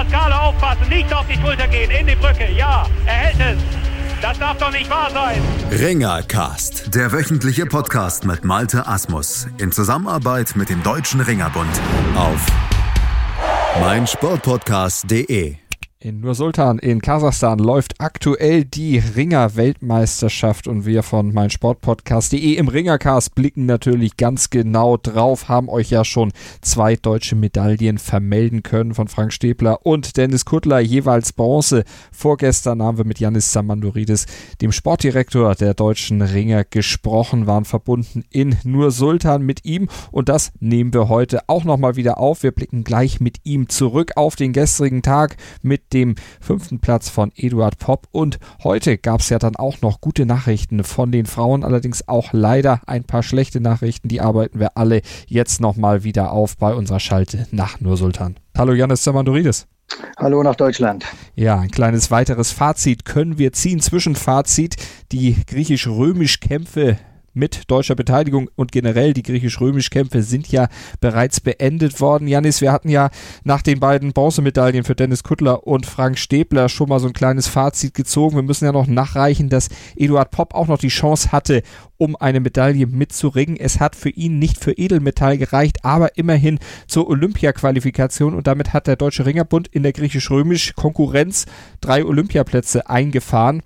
Pascale aufpassen, nicht auf die Schulter gehen, in die Brücke. Ja, er hält es. Das darf doch nicht wahr sein. Ringercast, der wöchentliche Podcast mit Malte Asmus in Zusammenarbeit mit dem Deutschen Ringerbund auf meinsportpodcast.de. In Nur-Sultan in Kasachstan läuft aktuell die Ringer-Weltmeisterschaft und wir von meinsportpodcast.de im Ringercast blicken natürlich ganz genau drauf, haben euch ja schon zwei deutsche Medaillen vermelden können von Frank Stäbler und Dennis Kuttler, jeweils Bronze. Vorgestern haben wir mit Janis Samandoridis, dem Sportdirektor der deutschen Ringer, gesprochen, waren verbunden in Nur-Sultan mit ihm und das nehmen wir heute auch nochmal wieder auf. Wir blicken gleich mit ihm zurück auf den gestrigen Tag mit dem fünften Platz von Eduard Popp. Und heute gab es ja dann auch noch gute Nachrichten von den Frauen, allerdings auch leider ein paar schlechte Nachrichten. Die arbeiten wir alle jetzt nochmal wieder auf bei unserer Schalte nach Nur Sultan. Hallo Janis Zamandoridis. Hallo nach Deutschland. Ja, ein kleines weiteres Fazit können wir ziehen. Zwischenfazit. Die griechisch-römisch Kämpfe mit deutscher Beteiligung und generell die griechisch-römisch-Kämpfe sind ja bereits beendet worden. Janis, wir hatten ja nach den beiden Bronzemedaillen für Dennis Kuttler und Frank Stäbler schon mal so ein kleines Fazit gezogen. Wir müssen ja noch nachreichen, dass Eduard Popp auch noch die Chance hatte, um eine Medaille mitzuringen. Es hat für ihn nicht für Edelmetall gereicht, aber immerhin zur Olympia-Qualifikation und damit hat der Deutsche Ringerbund in der griechisch-römisch Konkurrenz drei Olympiaplätze eingefahren.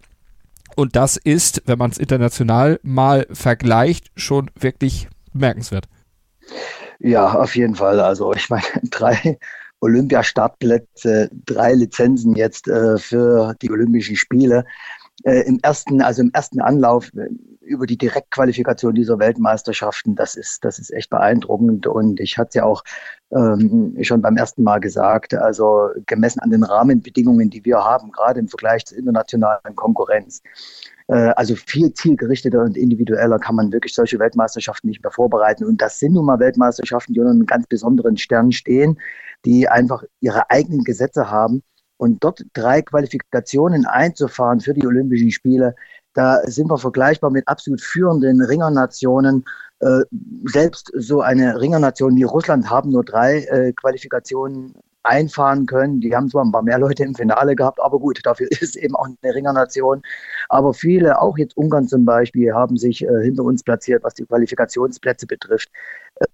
Und das ist, wenn man es international mal vergleicht, schon wirklich bemerkenswert. Ja, auf jeden Fall. Also ich meine, drei Olympiastartplätze, drei Lizenzen jetzt äh, für die Olympischen Spiele. Äh, Im ersten, also im ersten Anlauf äh, über die Direktqualifikation dieser Weltmeisterschaften, das ist, das ist echt beeindruckend. Und ich hatte ja auch ähm, schon beim ersten Mal gesagt, also gemessen an den Rahmenbedingungen, die wir haben, gerade im Vergleich zur internationalen Konkurrenz. Äh, also viel zielgerichteter und individueller kann man wirklich solche Weltmeisterschaften nicht mehr vorbereiten. Und das sind nun mal Weltmeisterschaften, die unter einem ganz besonderen Stern stehen, die einfach ihre eigenen Gesetze haben. Und dort drei Qualifikationen einzufahren für die Olympischen Spiele, da sind wir vergleichbar mit absolut führenden Ringernationen. Äh, selbst so eine Ringernation wie Russland haben nur drei äh, Qualifikationen einfahren können. Die haben zwar ein paar mehr Leute im Finale gehabt, aber gut, dafür ist es eben auch eine Ringernation. Aber viele, auch jetzt Ungarn zum Beispiel, haben sich äh, hinter uns platziert, was die Qualifikationsplätze betrifft.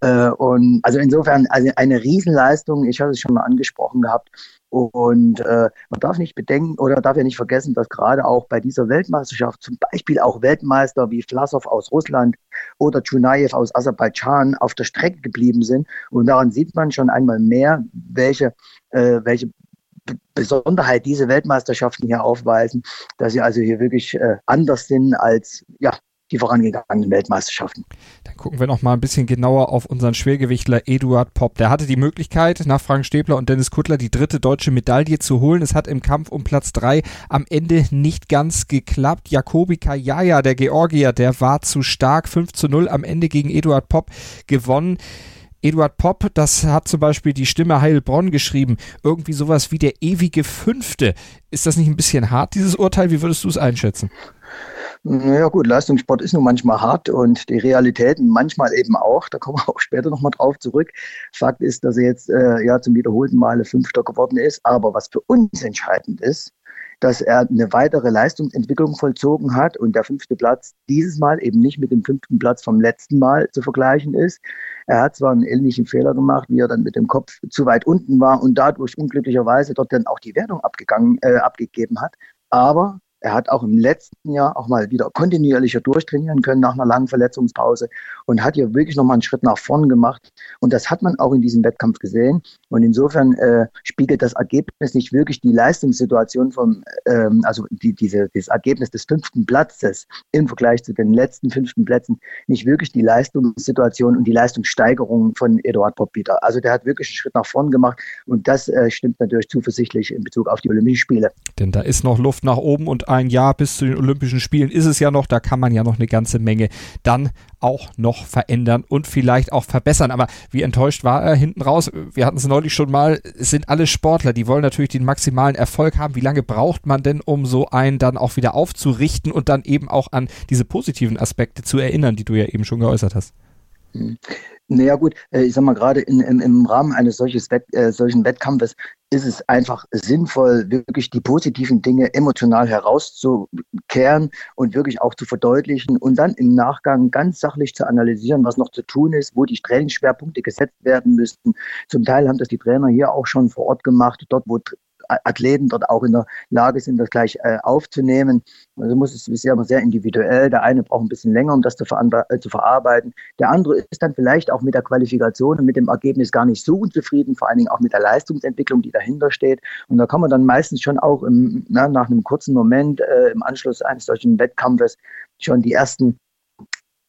Äh, und also insofern also eine Riesenleistung. Ich hatte es schon mal angesprochen gehabt. Und äh, man darf nicht bedenken oder darf ja nicht vergessen, dass gerade auch bei dieser Weltmeisterschaft zum Beispiel auch Weltmeister wie Vlasov aus Russland oder Chunayev aus Aserbaidschan auf der Strecke geblieben sind. Und daran sieht man schon einmal mehr, welche, äh, welche Besonderheit diese Weltmeisterschaften hier aufweisen, dass sie also hier wirklich äh, anders sind als ja, die vorangegangenen Weltmeisterschaften. Dann gucken wir noch mal ein bisschen genauer auf unseren Schwergewichtler Eduard Popp. Der hatte die Möglichkeit, nach Frank Stäbler und Dennis Kuttler die dritte deutsche Medaille zu holen. Es hat im Kampf um Platz drei am Ende nicht ganz geklappt. Jakobi Kajaya, der Georgier, der war zu stark. 5 zu 0 am Ende gegen Eduard Popp gewonnen. Eduard Popp, das hat zum Beispiel die Stimme Heilbronn geschrieben, irgendwie sowas wie der ewige Fünfte. Ist das nicht ein bisschen hart, dieses Urteil? Wie würdest du es einschätzen? Naja gut, Leistungssport ist nun manchmal hart und die Realitäten manchmal eben auch. Da kommen wir auch später nochmal drauf zurück. Fakt ist, dass er jetzt äh, ja zum wiederholten Male Fünfter geworden ist. Aber was für uns entscheidend ist, dass er eine weitere Leistungsentwicklung vollzogen hat und der fünfte Platz dieses Mal eben nicht mit dem fünften Platz vom letzten Mal zu vergleichen ist. Er hat zwar einen ähnlichen Fehler gemacht, wie er dann mit dem Kopf zu weit unten war und dadurch unglücklicherweise dort dann auch die Wertung abgegangen, äh, abgegeben hat, aber er hat auch im letzten Jahr auch mal wieder kontinuierlicher durchtrainieren können nach einer langen Verletzungspause und hat hier wirklich nochmal einen Schritt nach vorn gemacht. Und das hat man auch in diesem Wettkampf gesehen. Und insofern äh, spiegelt das Ergebnis nicht wirklich die Leistungssituation vom, ähm, also die, diese, das Ergebnis des fünften Platzes im Vergleich zu den letzten fünften Plätzen nicht wirklich die Leistungssituation und die Leistungssteigerung von Eduard Popp. Also der hat wirklich einen Schritt nach vorn gemacht und das äh, stimmt natürlich zuversichtlich in Bezug auf die Olympischen Spiele. Denn da ist noch Luft nach oben und ein Jahr bis zu den Olympischen Spielen ist es ja noch, da kann man ja noch eine ganze Menge dann auch noch verändern und vielleicht auch verbessern. Aber wie enttäuscht war er hinten raus? Wir hatten es neulich schon mal, es sind alle Sportler, die wollen natürlich den maximalen Erfolg haben. Wie lange braucht man denn, um so einen dann auch wieder aufzurichten und dann eben auch an diese positiven Aspekte zu erinnern, die du ja eben schon geäußert hast? Naja gut, äh, ich sag mal, gerade in, im, im Rahmen eines solches Wett, äh, solchen Wettkampfes ist es einfach sinnvoll, wirklich die positiven Dinge emotional herauszukehren und wirklich auch zu verdeutlichen und dann im Nachgang ganz sachlich zu analysieren, was noch zu tun ist, wo die Trainingsschwerpunkte gesetzt werden müssten. Zum Teil haben das die Trainer hier auch schon vor Ort gemacht, dort wo Athleten dort auch in der Lage sind, das gleich äh, aufzunehmen. Also muss es ja immer sehr individuell. Der eine braucht ein bisschen länger, um das zu, äh, zu, verarbeiten. Der andere ist dann vielleicht auch mit der Qualifikation und mit dem Ergebnis gar nicht so unzufrieden, vor allen Dingen auch mit der Leistungsentwicklung, die dahinter steht. Und da kann man dann meistens schon auch im, na, nach einem kurzen Moment äh, im Anschluss eines solchen Wettkampfes schon die ersten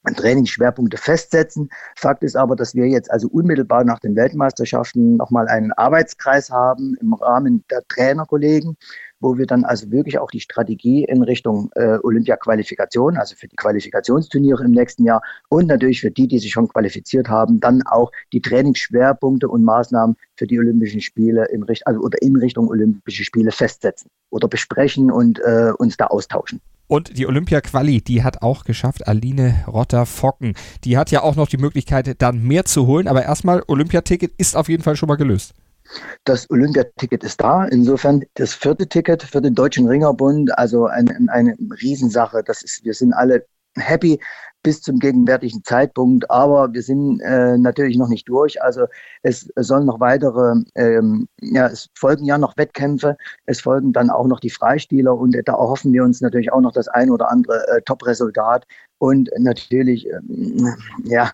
Trainingsschwerpunkte festsetzen. Fakt ist aber, dass wir jetzt also unmittelbar nach den Weltmeisterschaften nochmal einen Arbeitskreis haben im Rahmen der Trainerkollegen, wo wir dann also wirklich auch die Strategie in Richtung äh, Olympia-Qualifikation, also für die Qualifikationsturniere im nächsten Jahr und natürlich für die, die sich schon qualifiziert haben, dann auch die Trainingsschwerpunkte und Maßnahmen für die Olympischen Spiele in Richtung, also oder in Richtung Olympische Spiele festsetzen oder besprechen und äh, uns da austauschen. Und die Olympia-Quali, die hat auch geschafft, Aline Rotter-Focken. Die hat ja auch noch die Möglichkeit, dann mehr zu holen. Aber erstmal, Olympiaticket ist auf jeden Fall schon mal gelöst. Das Olympiaticket ist da. Insofern das vierte Ticket für den Deutschen Ringerbund, also eine, eine Riesensache. Das ist, wir sind alle happy bis zum gegenwärtigen Zeitpunkt, aber wir sind äh, natürlich noch nicht durch. Also es, sollen noch weitere, ähm, ja, es folgen ja noch Wettkämpfe, es folgen dann auch noch die Freispieler und da erhoffen wir uns natürlich auch noch das ein oder andere äh, Top-Resultat und natürlich, ähm, ja,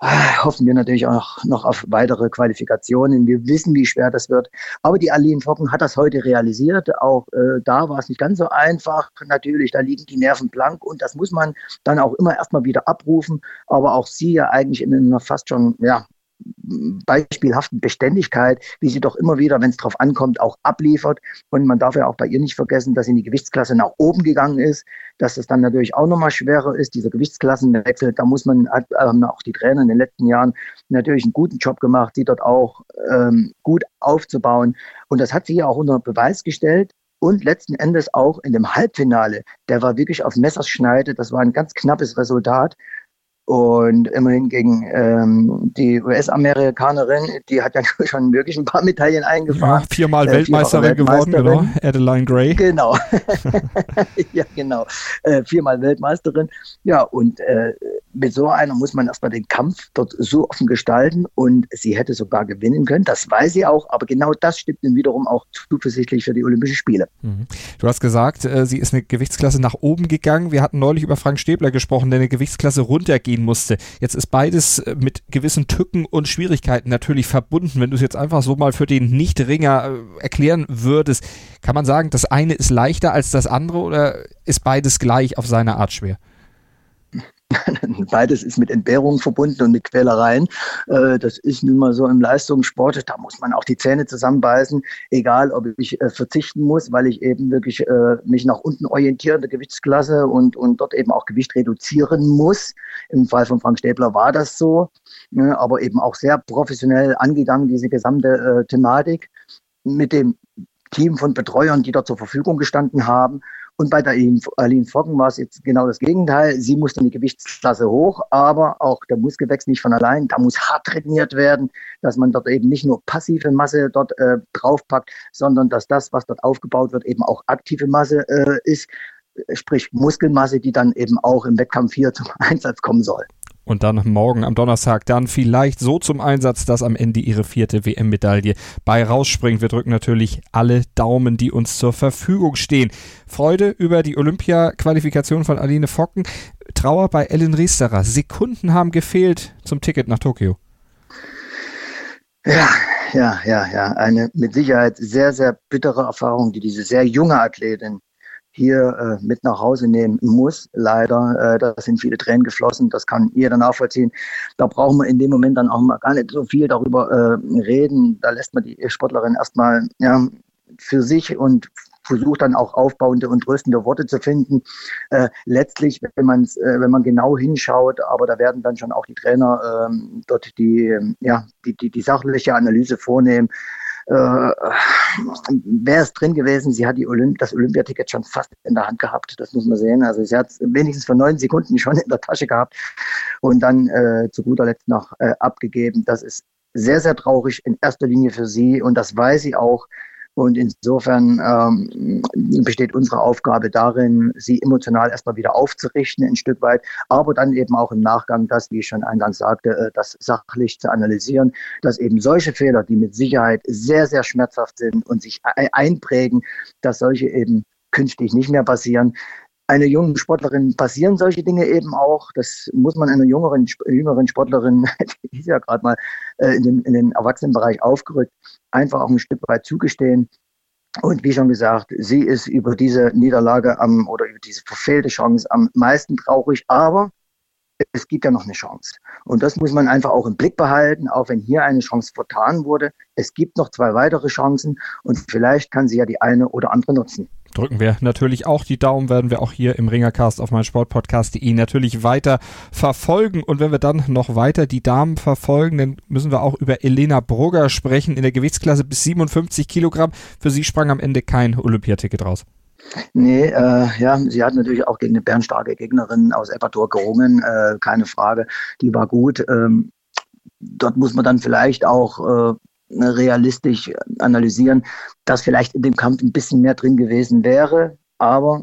hoffen wir natürlich auch noch auf weitere Qualifikationen. Wir wissen, wie schwer das wird. Aber die Aline Focken hat das heute realisiert. Auch äh, da war es nicht ganz so einfach. Natürlich, da liegen die Nerven blank und das muss man dann auch immer erstmal wieder abrufen. Aber auch sie ja eigentlich in einer fast schon, ja, beispielhaften Beständigkeit, wie sie doch immer wieder, wenn es drauf ankommt, auch abliefert. Und man darf ja auch bei ihr nicht vergessen, dass sie in die Gewichtsklasse nach oben gegangen ist, dass es dann natürlich auch nochmal schwerer ist, dieser Gewichtsklassenwechsel. Da muss man, hat, auch die Trainer in den letzten Jahren natürlich einen guten Job gemacht, sie dort auch ähm, gut aufzubauen. Und das hat sie ja auch unter Beweis gestellt. Und letzten Endes auch in dem Halbfinale, der war wirklich auf Messerschneide. Das war ein ganz knappes Resultat. Und immerhin gegen ähm, die US-Amerikanerin, die hat ja schon wirklich ein paar Medaillen eingefahren. Ja, viermal äh, Weltmeisterin, geworden, genau. Adeline Gray. Genau. ja, genau. Äh, viermal Weltmeisterin. Ja, und äh, mit so einer muss man erstmal den Kampf dort so offen gestalten und sie hätte sogar gewinnen können. Das weiß sie auch, aber genau das stimmt dann wiederum auch zuversichtlich für die Olympischen Spiele. Mhm. Du hast gesagt, äh, sie ist eine Gewichtsklasse nach oben gegangen. Wir hatten neulich über Frank Stäbler gesprochen, der eine Gewichtsklasse runtergehen ziehen musste. Jetzt ist beides äh, mit gewissen Tücken und Schwierigkeiten natürlich verbunden. Wenn du es jetzt einfach so mal für den Nicht-Ringer äh, erklären würdest, kann man sagen, das eine ist leichter als das andere oder ist beides gleich auf seine Art schwer? Beides ist mit Entbehrungen verbunden und mit Quälereien. Äh, das ist nun mal so im Leistungssport. Da muss man auch die Zähne zusammenbeißen, egal ob ich äh, verzichten muss, weil ich eben wirklich äh, mich nach unten orientiere in der Gewichtsklasse und, und dort eben auch Gewicht reduzieren muss. Im Fall von Frank Stäbler war das so, ne, aber eben auch sehr professionell angegangen, diese gesamte Thematik mit dem Team von Betreuern, die dort zur Verfügung gestanden haben. Und bei der Aline Foggen war es jetzt genau das Gegenteil. Sie musste in die Gewichtsklasse hoch, aber auch der Muskelwechsel nicht von allein. Da muss hart trainiert werden, dass man dort eben nicht nur passive Masse dort äh, draufpackt, sondern dass das, was dort aufgebaut wird, eben auch aktive Masse äh, ist, sprich Muskelmasse, die dann eben auch im Wettkampf hier zum Einsatz kommen soll und dann morgen am Donnerstag dann vielleicht so zum Einsatz, dass am Ende ihre vierte WM-Medaille bei rausspringt. Wir drücken natürlich alle Daumen, die uns zur Verfügung stehen. Freude über die Olympia-Qualifikation von Aline Focken. Trauer bei Ellen Riesterer. Sekunden haben gefehlt zum Ticket nach Tokio. Ja, ja, ja, ja. Eine mit Sicherheit sehr, sehr bittere Erfahrung, die diese sehr junge Athletin hier äh, mit nach Hause nehmen muss. Leider, äh, da sind viele Tränen geflossen, das kann jeder nachvollziehen. Da brauchen wir in dem Moment dann auch mal gar nicht so viel darüber äh, reden. Da lässt man die Sportlerin erstmal ja, für sich und versucht dann auch aufbauende und tröstende Worte zu finden. Äh, letztlich, wenn man äh, wenn man genau hinschaut, aber da werden dann schon auch die Trainer ähm, dort die ja die, die die sachliche Analyse vornehmen äh, wäre es drin gewesen, sie hat die Olymp das Olympiaticket schon fast in der Hand gehabt, das muss man sehen. Also sie hat es wenigstens für neun Sekunden schon in der Tasche gehabt. und dann äh, zu guter Letzt noch äh, abgegeben. Das ist sehr, sehr traurig in erster Linie für sie und das weiß sie auch. Und insofern ähm, besteht unsere Aufgabe darin, sie emotional erstmal wieder aufzurichten, ein Stück weit, aber dann eben auch im Nachgang das, wie ich schon eingangs sagte, äh, das sachlich zu analysieren, dass eben solche Fehler, die mit Sicherheit sehr, sehr schmerzhaft sind und sich einprägen, dass solche eben künftig nicht mehr passieren einer jungen Sportlerin passieren solche Dinge eben auch. Das muss man einer jüngeren, jüngeren Sportlerin, die ist ja gerade mal äh, in, den, in den Erwachsenenbereich aufgerückt, einfach auch ein Stück weit zugestehen. Und wie schon gesagt, sie ist über diese Niederlage am oder über diese verfehlte Chance am meisten traurig, aber es gibt ja noch eine Chance. Und das muss man einfach auch im Blick behalten, auch wenn hier eine Chance vertan wurde. Es gibt noch zwei weitere Chancen und vielleicht kann sie ja die eine oder andere nutzen drücken wir natürlich auch die Daumen, werden wir auch hier im Ringercast auf meinsportpodcast.de natürlich weiter verfolgen. Und wenn wir dann noch weiter die Damen verfolgen, dann müssen wir auch über Elena Brugger sprechen in der Gewichtsklasse bis 57 Kilogramm. Für sie sprang am Ende kein Olympiaticket raus. Nee, äh, ja, sie hat natürlich auch gegen eine bärenstarke Gegnerin aus Ecuador gerungen, äh, keine Frage. Die war gut. Ähm, dort muss man dann vielleicht auch äh, realistisch analysieren, dass vielleicht in dem Kampf ein bisschen mehr drin gewesen wäre, aber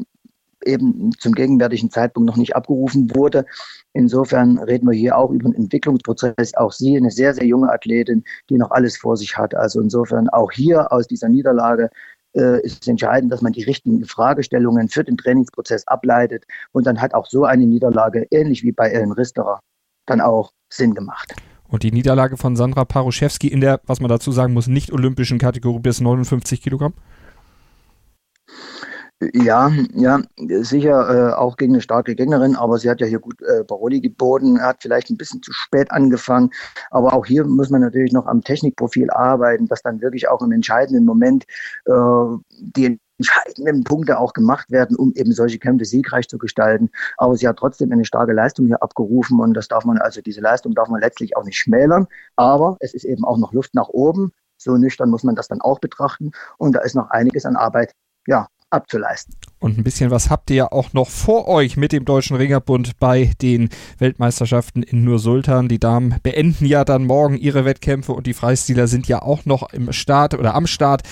eben zum gegenwärtigen Zeitpunkt noch nicht abgerufen wurde. Insofern reden wir hier auch über einen Entwicklungsprozess. Auch sie, eine sehr, sehr junge Athletin, die noch alles vor sich hat. Also insofern auch hier aus dieser Niederlage äh, ist entscheidend, dass man die richtigen Fragestellungen für den Trainingsprozess ableitet. Und dann hat auch so eine Niederlage, ähnlich wie bei Ellen Risterer, dann auch Sinn gemacht. Und die Niederlage von Sandra Paruszewski in der, was man dazu sagen muss, nicht olympischen Kategorie bis 59 Kilogramm? Ja, ja, sicher äh, auch gegen eine starke Gegnerin, aber sie hat ja hier gut äh, Baroli geboten, hat vielleicht ein bisschen zu spät angefangen, aber auch hier muss man natürlich noch am Technikprofil arbeiten, dass dann wirklich auch im entscheidenden Moment äh, die entscheidenden Punkte auch gemacht werden, um eben solche Kämpfe siegreich zu gestalten. Aber sie hat trotzdem eine starke Leistung hier abgerufen und das darf man, also diese Leistung darf man letztlich auch nicht schmälern. Aber es ist eben auch noch Luft nach oben. So nüchtern muss man das dann auch betrachten. Und da ist noch einiges an Arbeit, ja, abzuleisten. Und ein bisschen was habt ihr ja auch noch vor euch mit dem Deutschen Ringerbund bei den Weltmeisterschaften in Nur-Sultan. Die Damen beenden ja dann morgen ihre Wettkämpfe und die Freistiler sind ja auch noch im Start oder am Start.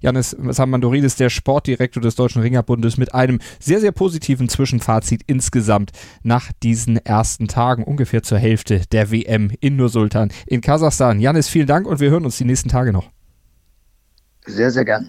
Janis Samandoridis, der Sportdirektor des Deutschen Ringerbundes, mit einem sehr, sehr positiven Zwischenfazit insgesamt nach diesen ersten Tagen, ungefähr zur Hälfte der WM in Nur-Sultan in Kasachstan. Janis, vielen Dank und wir hören uns die nächsten Tage noch. Sehr, sehr gern.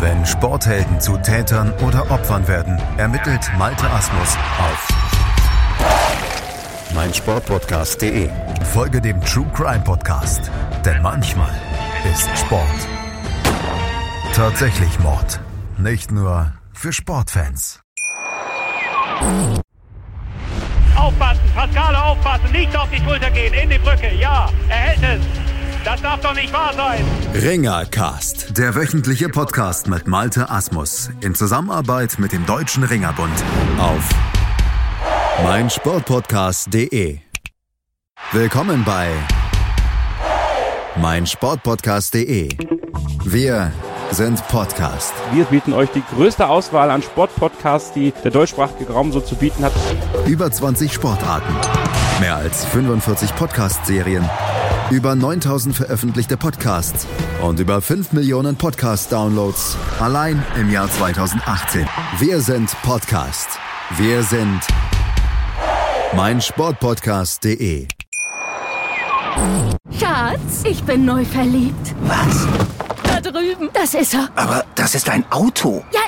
Wenn Sporthelden zu Tätern oder Opfern werden, ermittelt Malte Asmus auf meinsportpodcast.de. Folge dem True Crime Podcast, denn manchmal ist Sport tatsächlich Mord. Nicht nur für Sportfans. Aufpassen, Pascale aufpassen, nicht auf die Schulter gehen, in die Brücke, ja, er hält es. Das darf doch nicht wahr sein. Ringercast, der wöchentliche Podcast mit Malte Asmus in Zusammenarbeit mit dem Deutschen Ringerbund auf meinsportpodcast.de. Willkommen bei meinsportpodcast.de. Wir sind Podcast. Wir bieten euch die größte Auswahl an Sportpodcasts, die der deutschsprachige Raum so zu bieten hat. Über 20 Sportarten, mehr als 45 Podcast-Serien über 9000 veröffentlichte Podcasts und über 5 Millionen Podcast-Downloads allein im Jahr 2018. Wir sind Podcast. Wir sind meinsportpodcast.de. Schatz, ich bin neu verliebt. Was? Da drüben. Das ist er. Aber das ist ein Auto. Ja,